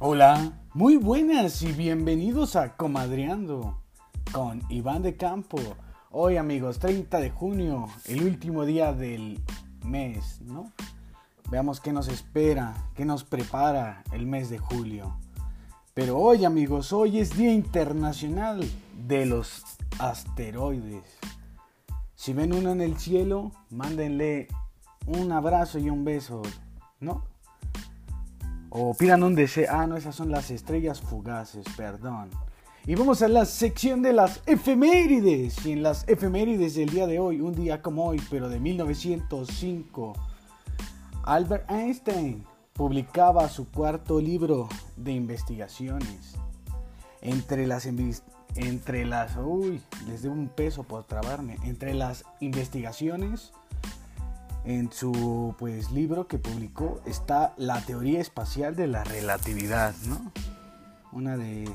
Hola, muy buenas y bienvenidos a Comadreando con Iván de Campo. Hoy amigos, 30 de junio, el último día del mes, ¿no? Veamos qué nos espera, qué nos prepara el mes de julio. Pero hoy amigos, hoy es Día Internacional de los Asteroides. Si ven uno en el cielo, mándenle un abrazo y un beso, ¿no? O pidan un deseo. Ah, no, esas son las estrellas fugaces, perdón. Y vamos a la sección de las efemérides. Y en las efemérides del día de hoy, un día como hoy, pero de 1905, Albert Einstein publicaba su cuarto libro de investigaciones. Entre las, entre las, uy, les doy un peso por trabarme. Entre las investigaciones en su pues libro que publicó está la teoría espacial de la relatividad, ¿no? Una de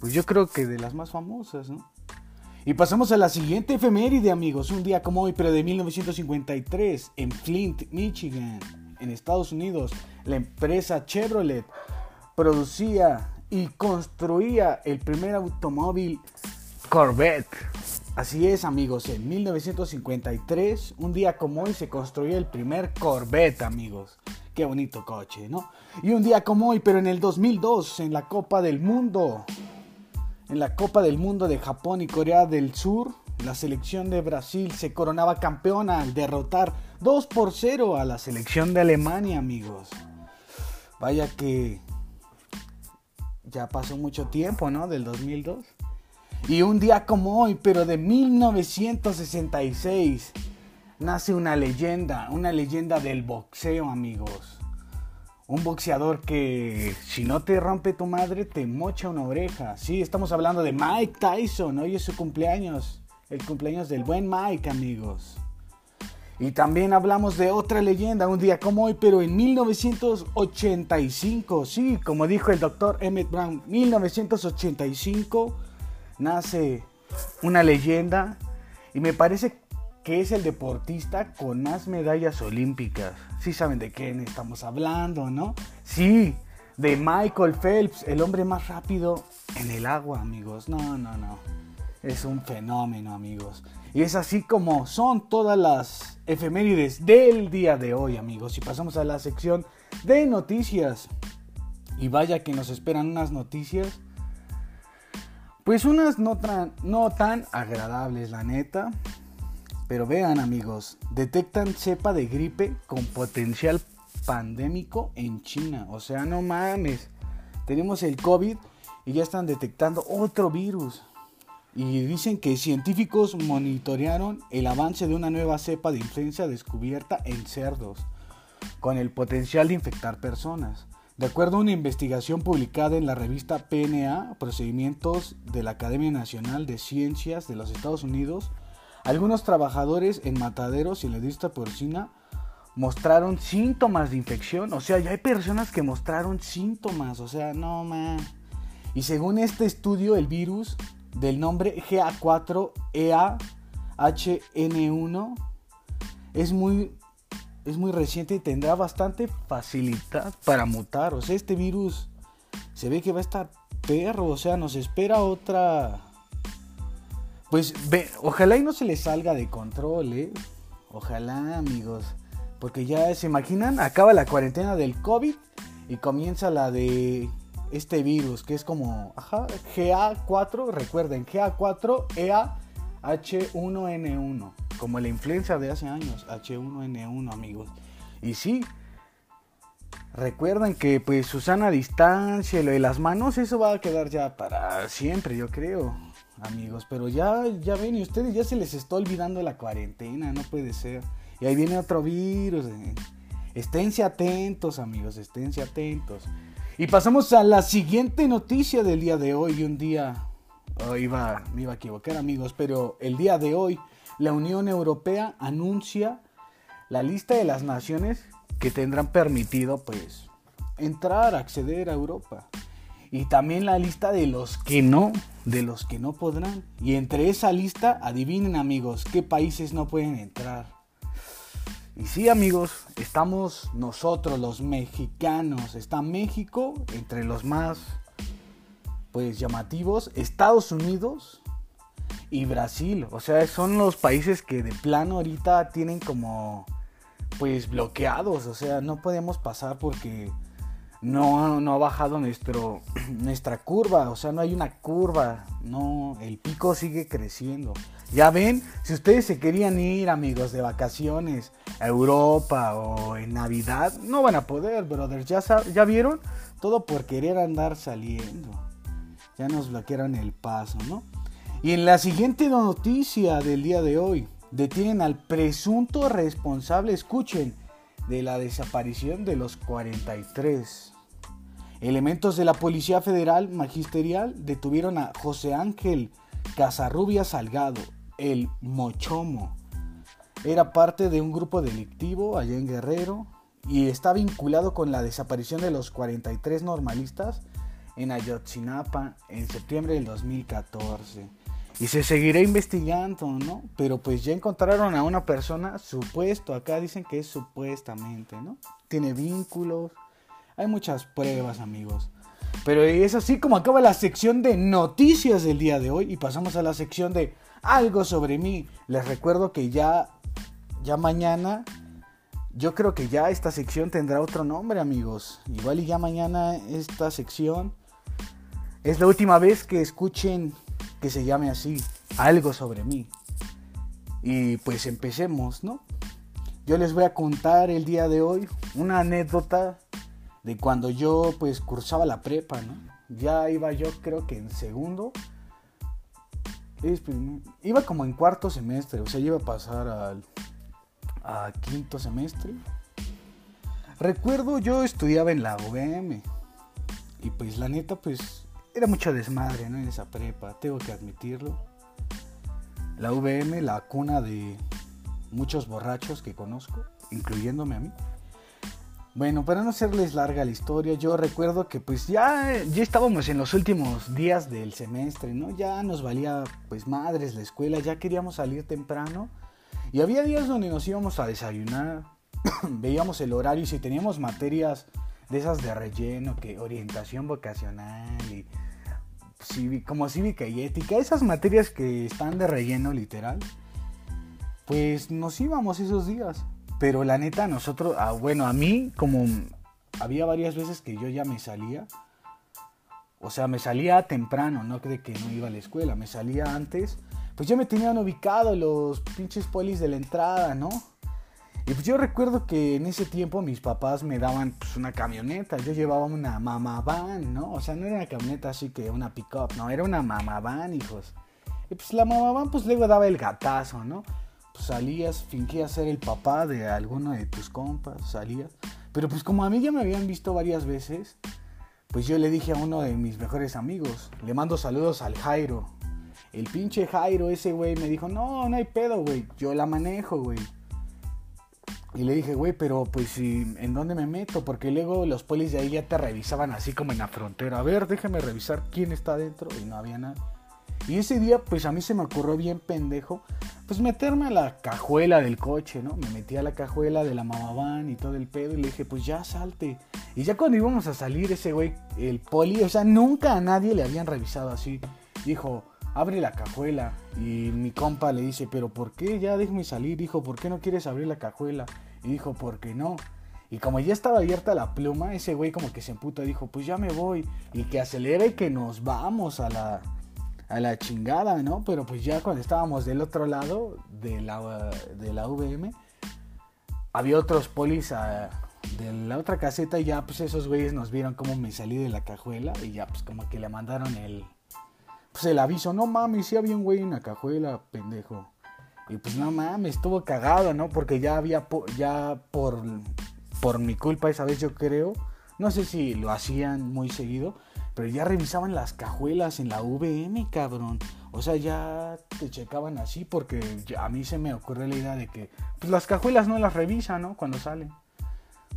pues yo creo que de las más famosas, ¿no? Y pasamos a la siguiente efeméride, amigos, un día como hoy, pero de 1953, en Flint, Michigan, en Estados Unidos, la empresa Chevrolet producía y construía el primer automóvil Corvette Así es amigos, en 1953, un día como hoy, se construyó el primer Corvette amigos. Qué bonito coche, ¿no? Y un día como hoy, pero en el 2002, en la Copa del Mundo, en la Copa del Mundo de Japón y Corea del Sur, la selección de Brasil se coronaba campeona al derrotar 2 por 0 a la selección de Alemania, amigos. Vaya que ya pasó mucho tiempo, ¿no? Del 2002. Y un día como hoy, pero de 1966, nace una leyenda, una leyenda del boxeo, amigos. Un boxeador que si no te rompe tu madre, te mocha una oreja. Sí, estamos hablando de Mike Tyson. Hoy es su cumpleaños. El cumpleaños del buen Mike, amigos. Y también hablamos de otra leyenda, un día como hoy, pero en 1985. Sí, como dijo el doctor Emmett Brown, 1985 nace una leyenda y me parece que es el deportista con más medallas olímpicas. Sí saben de quién estamos hablando, ¿no? Sí, de Michael Phelps, el hombre más rápido en el agua, amigos. No, no, no. Es un fenómeno, amigos. Y es así como son todas las efemérides del día de hoy, amigos. Y pasamos a la sección de noticias. Y vaya que nos esperan unas noticias pues unas no, no tan agradables, la neta. Pero vean amigos, detectan cepa de gripe con potencial pandémico en China. O sea, no mames. Tenemos el COVID y ya están detectando otro virus. Y dicen que científicos monitorearon el avance de una nueva cepa de influenza descubierta en cerdos, con el potencial de infectar personas. De acuerdo a una investigación publicada en la revista PNA, Procedimientos de la Academia Nacional de Ciencias de los Estados Unidos, algunos trabajadores en mataderos y en la industria porcina mostraron síntomas de infección. O sea, ya hay personas que mostraron síntomas. O sea, no man. Y según este estudio, el virus del nombre GA4EAHN1 es muy es muy reciente y tendrá bastante facilidad para mutar. O sea, este virus se ve que va a estar perro. O sea, nos espera otra. Pues ve, ojalá y no se le salga de control, ¿eh? Ojalá, amigos. Porque ya se imaginan, acaba la cuarentena del COVID y comienza la de este virus, que es como, ajá, GA4, recuerden, GA4 EAH1N1 como la influenza de hace años, H1N1 amigos. Y sí, recuerden que pues Susana distancia, lo de las manos, eso va a quedar ya para siempre, yo creo, amigos. Pero ya, ya ven, y ustedes ya se les está olvidando la cuarentena, no puede ser. Y ahí viene otro virus. Eh. Esténse atentos, amigos, esténse atentos. Y pasamos a la siguiente noticia del día de hoy. Un día, oh, iba, me iba a equivocar, amigos, pero el día de hoy la Unión Europea anuncia la lista de las naciones que tendrán permitido pues entrar, acceder a Europa. Y también la lista de los que no, de los que no podrán. Y entre esa lista, adivinen amigos, qué países no pueden entrar. Y sí, amigos, estamos nosotros los mexicanos. Está México entre los más pues llamativos, Estados Unidos y Brasil. O sea, son los países que de plano ahorita tienen como pues bloqueados. O sea, no podemos pasar porque no, no ha bajado nuestro, nuestra curva. O sea, no hay una curva. No, el pico sigue creciendo. Ya ven, si ustedes se querían ir, amigos, de vacaciones a Europa o en Navidad, no van a poder, brothers. ¿Ya, ya vieron? Todo por querer andar saliendo. Ya nos bloquearon el paso, ¿no? Y en la siguiente noticia del día de hoy, detienen al presunto responsable, escuchen, de la desaparición de los 43. Elementos de la Policía Federal Magisterial detuvieron a José Ángel Casarrubia Salgado, el Mochomo. Era parte de un grupo delictivo allá en Guerrero y está vinculado con la desaparición de los 43 normalistas en Ayotzinapa en septiembre del 2014. Y se seguirá investigando, ¿no? Pero pues ya encontraron a una persona supuesto, acá dicen que es supuestamente, ¿no? Tiene vínculos, hay muchas pruebas, amigos. Pero es así como acaba la sección de noticias del día de hoy y pasamos a la sección de algo sobre mí. Les recuerdo que ya ya mañana yo creo que ya esta sección tendrá otro nombre, amigos. Igual y ya mañana esta sección es la última vez que escuchen que se llame así, algo sobre mí. Y pues empecemos, ¿no? Yo les voy a contar el día de hoy una anécdota de cuando yo pues cursaba la prepa, ¿no? Ya iba yo creo que en segundo. Iba como en cuarto semestre, o sea, iba a pasar al quinto semestre. Recuerdo yo estudiaba en la UVM y pues la neta pues era mucho desmadre, ¿no? En esa prepa, tengo que admitirlo. La UVM, la cuna de muchos borrachos que conozco, incluyéndome a mí. Bueno, para no hacerles larga la historia, yo recuerdo que pues ya, ya estábamos en los últimos días del semestre, ¿no? Ya nos valía pues madres la escuela, ya queríamos salir temprano. Y había días donde nos íbamos a desayunar, veíamos el horario y si teníamos materias de esas de relleno, que orientación vocacional y como cívica y ética, esas materias que están de relleno literal, pues nos íbamos esos días. Pero la neta, nosotros, ah, bueno, a mí como había varias veces que yo ya me salía, o sea, me salía temprano, no de que no iba a la escuela, me salía antes, pues ya me tenían ubicado los pinches polis de la entrada, ¿no? Y pues yo recuerdo que en ese tiempo mis papás me daban pues una camioneta, yo llevaba una mamá van, ¿no? O sea, no era una camioneta así que una pick-up, no, era una mamá van, hijos. Y pues la mamá van pues luego daba el gatazo, ¿no? Pues, salías, fingías ser el papá de alguno de tus compas, salías. Pero pues como a mí ya me habían visto varias veces, pues yo le dije a uno de mis mejores amigos, le mando saludos al Jairo. El pinche Jairo, ese güey, me dijo, no, no hay pedo, güey, yo la manejo, güey. Y le dije, güey, pero pues ¿en dónde me meto? Porque luego los polis de ahí ya te revisaban así como en la frontera. A ver, déjame revisar quién está dentro. Y no había nada. Y ese día, pues a mí se me ocurrió bien pendejo, pues meterme a la cajuela del coche, ¿no? Me metí a la cajuela de la mamabán y todo el pedo y le dije, pues ya salte. Y ya cuando íbamos a salir, ese güey, el poli, o sea, nunca a nadie le habían revisado así. Dijo, abre la cajuela. Y mi compa le dice, pero ¿por qué? Ya déjame salir. Dijo, ¿por qué no quieres abrir la cajuela? Y dijo, ¿por qué no? Y como ya estaba abierta la pluma, ese güey como que se emputa, dijo, pues ya me voy. Y que acelere y que nos vamos a la a la chingada, ¿no? Pero pues ya cuando estábamos del otro lado de la, de la VM, había otros polis de la otra caseta y ya pues esos güeyes nos vieron cómo me salí de la cajuela y ya pues como que le mandaron el, pues el aviso, no mames, sí había un güey en la cajuela, pendejo. Y pues no mames, estuvo cagado, ¿no? Porque ya había, ya por, por mi culpa esa vez yo creo, no sé si lo hacían muy seguido, pero ya revisaban las cajuelas en la VM, cabrón. O sea, ya te checaban así porque a mí se me ocurrió la idea de que pues las cajuelas no las revisan, ¿no? Cuando salen.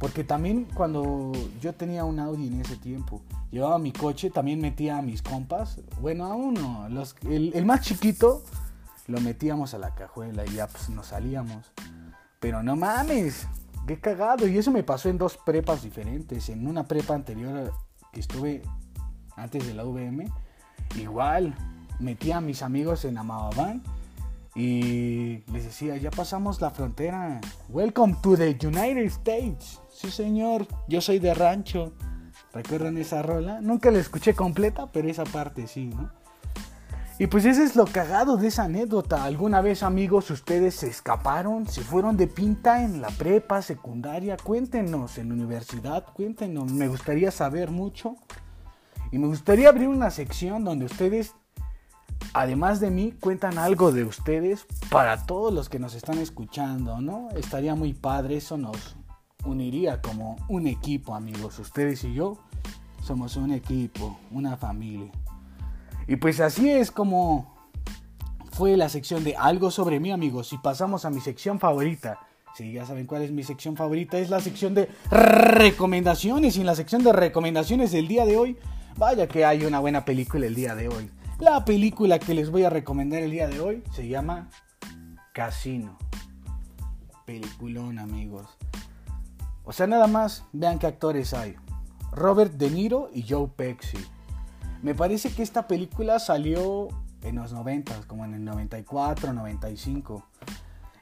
Porque también cuando yo tenía un Audi en ese tiempo, llevaba mi coche, también metía a mis compas, bueno, a uno, los, el, más chiquito, lo metíamos a la cajuela y ya pues nos salíamos. Pero no mames, qué cagado. Y eso me pasó en dos prepas diferentes. En una prepa anterior que estuve antes de la VM, igual metí a mis amigos en Amababán y les decía, ya pasamos la frontera. Welcome to the United States. Sí, señor, yo soy de rancho. ¿Recuerdan esa rola? Nunca la escuché completa, pero esa parte sí, ¿no? Y pues ese es lo cagado de esa anécdota. ¿Alguna vez, amigos, ustedes se escaparon? ¿Se fueron de pinta en la prepa, secundaria? Cuéntenos, en la universidad, cuéntenos. Me gustaría saber mucho. Y me gustaría abrir una sección donde ustedes, además de mí, cuentan algo de ustedes para todos los que nos están escuchando, ¿no? Estaría muy padre, eso nos uniría como un equipo, amigos. Ustedes y yo somos un equipo, una familia. Y pues así es como fue la sección de algo sobre mí, amigos. Y pasamos a mi sección favorita. Si ya saben cuál es mi sección favorita, es la sección de recomendaciones. Y en la sección de recomendaciones del día de hoy, vaya que hay una buena película el día de hoy. La película que les voy a recomendar el día de hoy se llama Casino. Peliculón, amigos. O sea, nada más, vean qué actores hay. Robert De Niro y Joe Pesci. Me parece que esta película salió en los 90, como en el 94, 95.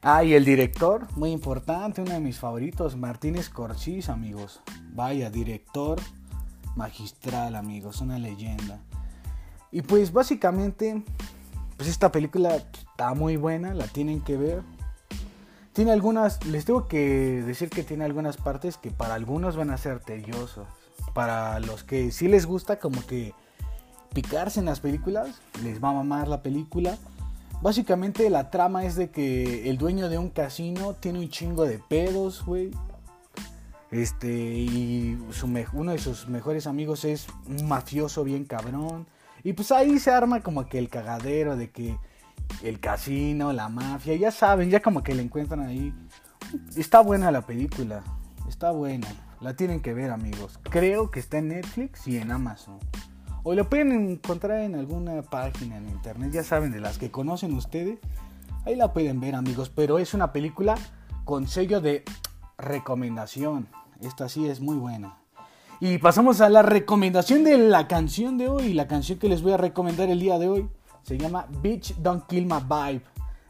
Ah, y el director, muy importante, uno de mis favoritos, Martínez Scorsese, amigos. Vaya, director magistral, amigos, una leyenda. Y pues básicamente, pues esta película está muy buena, la tienen que ver. Tiene algunas, les tengo que decir que tiene algunas partes que para algunos van a ser tediosas. Para los que sí les gusta, como que picarse en las películas, les va a mamar la película. Básicamente la trama es de que el dueño de un casino tiene un chingo de pedos, güey. Este, y uno de sus mejores amigos es un mafioso bien cabrón. Y pues ahí se arma como que el cagadero de que el casino, la mafia, ya saben, ya como que le encuentran ahí. Está buena la película, está buena. La tienen que ver amigos. Creo que está en Netflix y en Amazon. O lo pueden encontrar en alguna página en internet, ya saben, de las que conocen ustedes. Ahí la pueden ver amigos, pero es una película con sello de recomendación. Esta sí es muy buena. Y pasamos a la recomendación de la canción de hoy. La canción que les voy a recomendar el día de hoy se llama Bitch Don't Kill My Vibe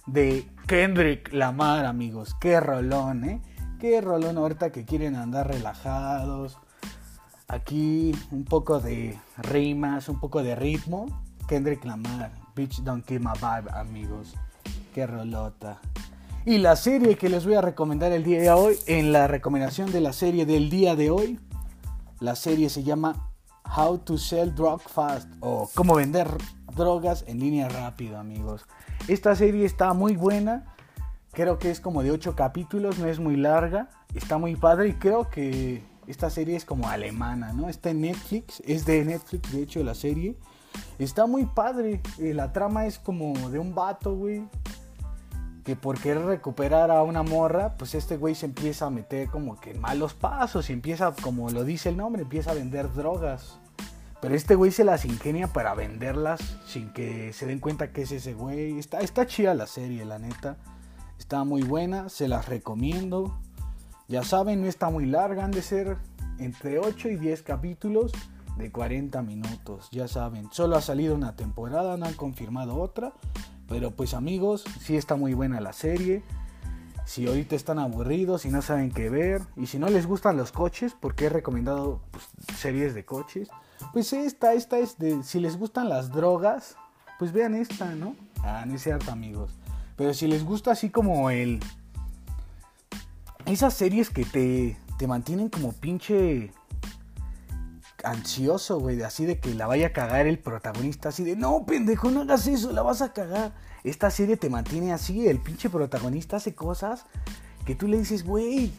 de Kendrick Lamar, amigos. Qué rolón, ¿eh? Qué rolón ahorita que quieren andar relajados, Aquí un poco de rimas, un poco de ritmo. Kendrick Lamar, Bitch Don't Kill My Vibe, amigos. Qué rolota. Y la serie que les voy a recomendar el día de hoy, en la recomendación de la serie del día de hoy, la serie se llama How to Sell Drug Fast o Cómo vender drogas en línea rápido, amigos. Esta serie está muy buena. Creo que es como de 8 capítulos, no es muy larga. Está muy padre y creo que esta serie es como alemana, ¿no? Está en Netflix, es de Netflix, de hecho, la serie. Está muy padre. Eh, la trama es como de un vato, güey. Que por querer recuperar a una morra, pues este güey se empieza a meter como que en malos pasos y empieza, como lo dice el nombre, empieza a vender drogas. Pero este güey se las ingenia para venderlas sin que se den cuenta que es ese güey. Está, está chida la serie, la neta. Está muy buena, se las recomiendo. Ya saben, no está muy larga, han de ser entre 8 y 10 capítulos de 40 minutos. Ya saben, solo ha salido una temporada, no han confirmado otra. Pero pues amigos, sí está muy buena la serie. Si ahorita están aburridos y no saben qué ver, y si no les gustan los coches, porque he recomendado pues, series de coches, pues esta, esta es de, si les gustan las drogas, pues vean esta, ¿no? Ah, no es cierto amigos. Pero si les gusta así como el, esas series que te, te mantienen como pinche ansioso, güey, así de que la vaya a cagar el protagonista, así de, no, pendejo, no hagas eso, la vas a cagar. Esta serie te mantiene así, el pinche protagonista hace cosas que tú le dices, güey,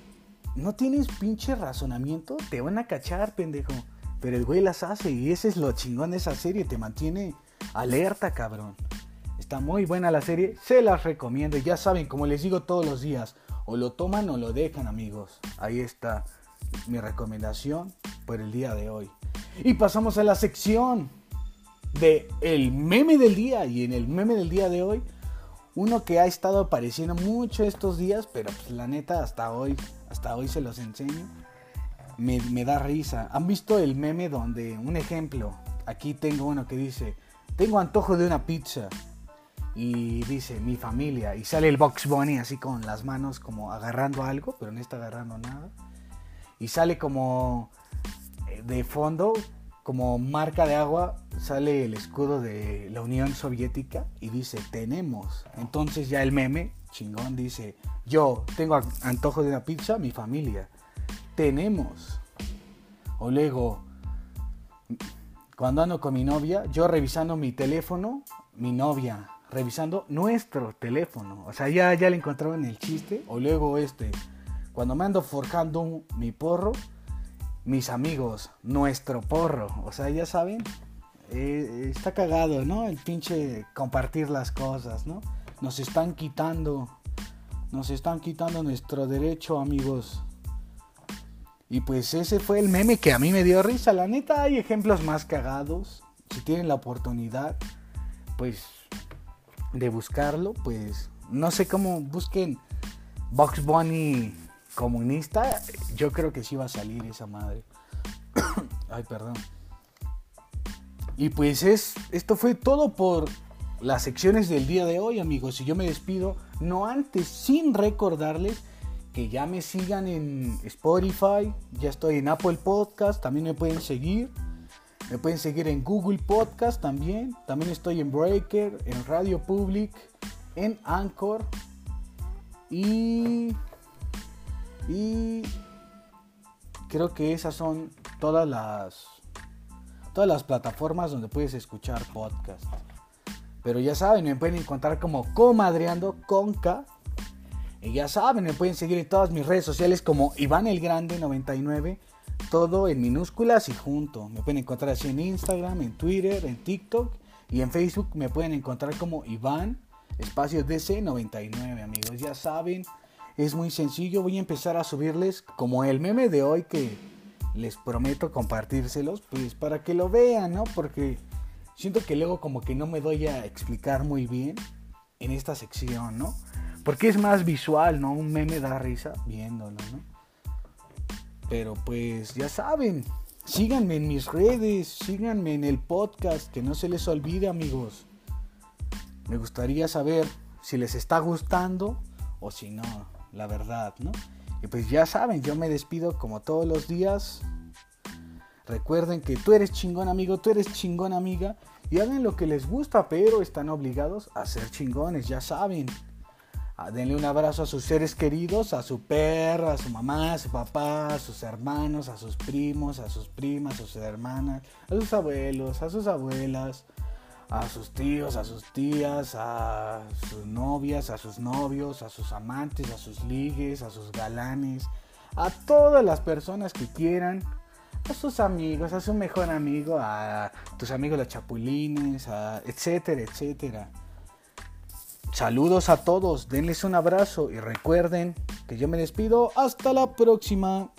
no tienes pinche razonamiento, te van a cachar, pendejo. Pero el güey las hace y ese es lo chingón de esa serie, te mantiene alerta, cabrón. Está muy buena la serie, se las recomiendo. Ya saben, como les digo todos los días, o lo toman o lo dejan, amigos. Ahí está mi recomendación por el día de hoy. Y pasamos a la sección de el meme del día. Y en el meme del día de hoy, Uno que ha estado apareciendo mucho estos días, pero pues la neta hasta hoy, hasta hoy se los enseño. Me, me da risa. ¿Han visto el meme donde, un ejemplo, aquí tengo uno que dice, tengo antojo de una pizza? Y dice, mi familia. Y sale el Box Bunny así con las manos como agarrando algo, pero no está agarrando nada. Y sale como de fondo como marca de agua sale el escudo de la Unión Soviética y dice tenemos. Entonces ya el meme, chingón, dice yo tengo antojo de una pizza, mi familia. Tenemos. O luego, cuando ando con mi novia, yo revisando mi teléfono, mi novia revisando nuestro teléfono. O sea, ya, ya le encontraron el chiste. O luego este, cuando me ando forjando mi porro, mis amigos, nuestro porro. O sea, ya saben, eh, está cagado, ¿no? El pinche compartir las cosas, ¿no? Nos están quitando, nos están quitando nuestro derecho, amigos. Y pues ese fue el meme que a mí me dio risa. La neta, hay ejemplos más cagados. Si tienen la oportunidad, pues, de buscarlo, pues, no sé cómo busquen Box Bunny comunista, yo creo que sí va a salir esa madre. Ay, perdón. Y pues es, esto fue todo por las secciones del día de hoy, amigos. Y yo me despido, no antes, sin recordarles que ya me sigan en Spotify, ya estoy en Apple Podcast, también me pueden seguir. Me pueden seguir en Google Podcast también. También estoy en Breaker, en Radio Public, en Anchor. Y y creo que esas son todas las todas las plataformas donde puedes escuchar podcast. Pero ya saben, me pueden encontrar como Comadreando con K. Y ya saben, me pueden seguir en todas mis redes sociales como Iván el Grande 99. Todo en minúsculas y junto. Me pueden encontrar así en Instagram, en Twitter, en TikTok y en Facebook me pueden encontrar como Iván espacio DC 99, amigos. Ya saben, es muy sencillo, voy a empezar a subirles como el meme de hoy que les prometo compartírselos, pues para que lo vean, ¿no? Porque siento que luego como que no me doy a explicar muy bien en esta sección, ¿no? Porque es más visual, ¿no? Un meme da risa viéndolo, ¿no? Pero pues ya saben, síganme en mis redes, síganme en el podcast, que no se les olvide amigos. Me gustaría saber si les está gustando o si no la verdad, ¿no? Y pues ya saben, yo me despido como todos los días. Recuerden que tú eres chingón amigo, tú eres chingón amiga y hagan lo que les gusta, pero están obligados a ser chingones, ya saben. Ah, denle un abrazo a sus seres queridos, a su perro, a su mamá, a su papá, a sus hermanos, a sus primos, a sus primas, a sus hermanas, a sus abuelos, a sus abuelas, a sus tíos, a sus tías, a sus novias, a sus novios, a sus amantes, a sus ligues, a sus galanes, a todas las personas que quieran, a sus amigos, a su mejor amigo, a tus amigos los chapulines, etcétera, etcétera. Saludos a todos, denles un abrazo y recuerden que yo me despido. Hasta la próxima.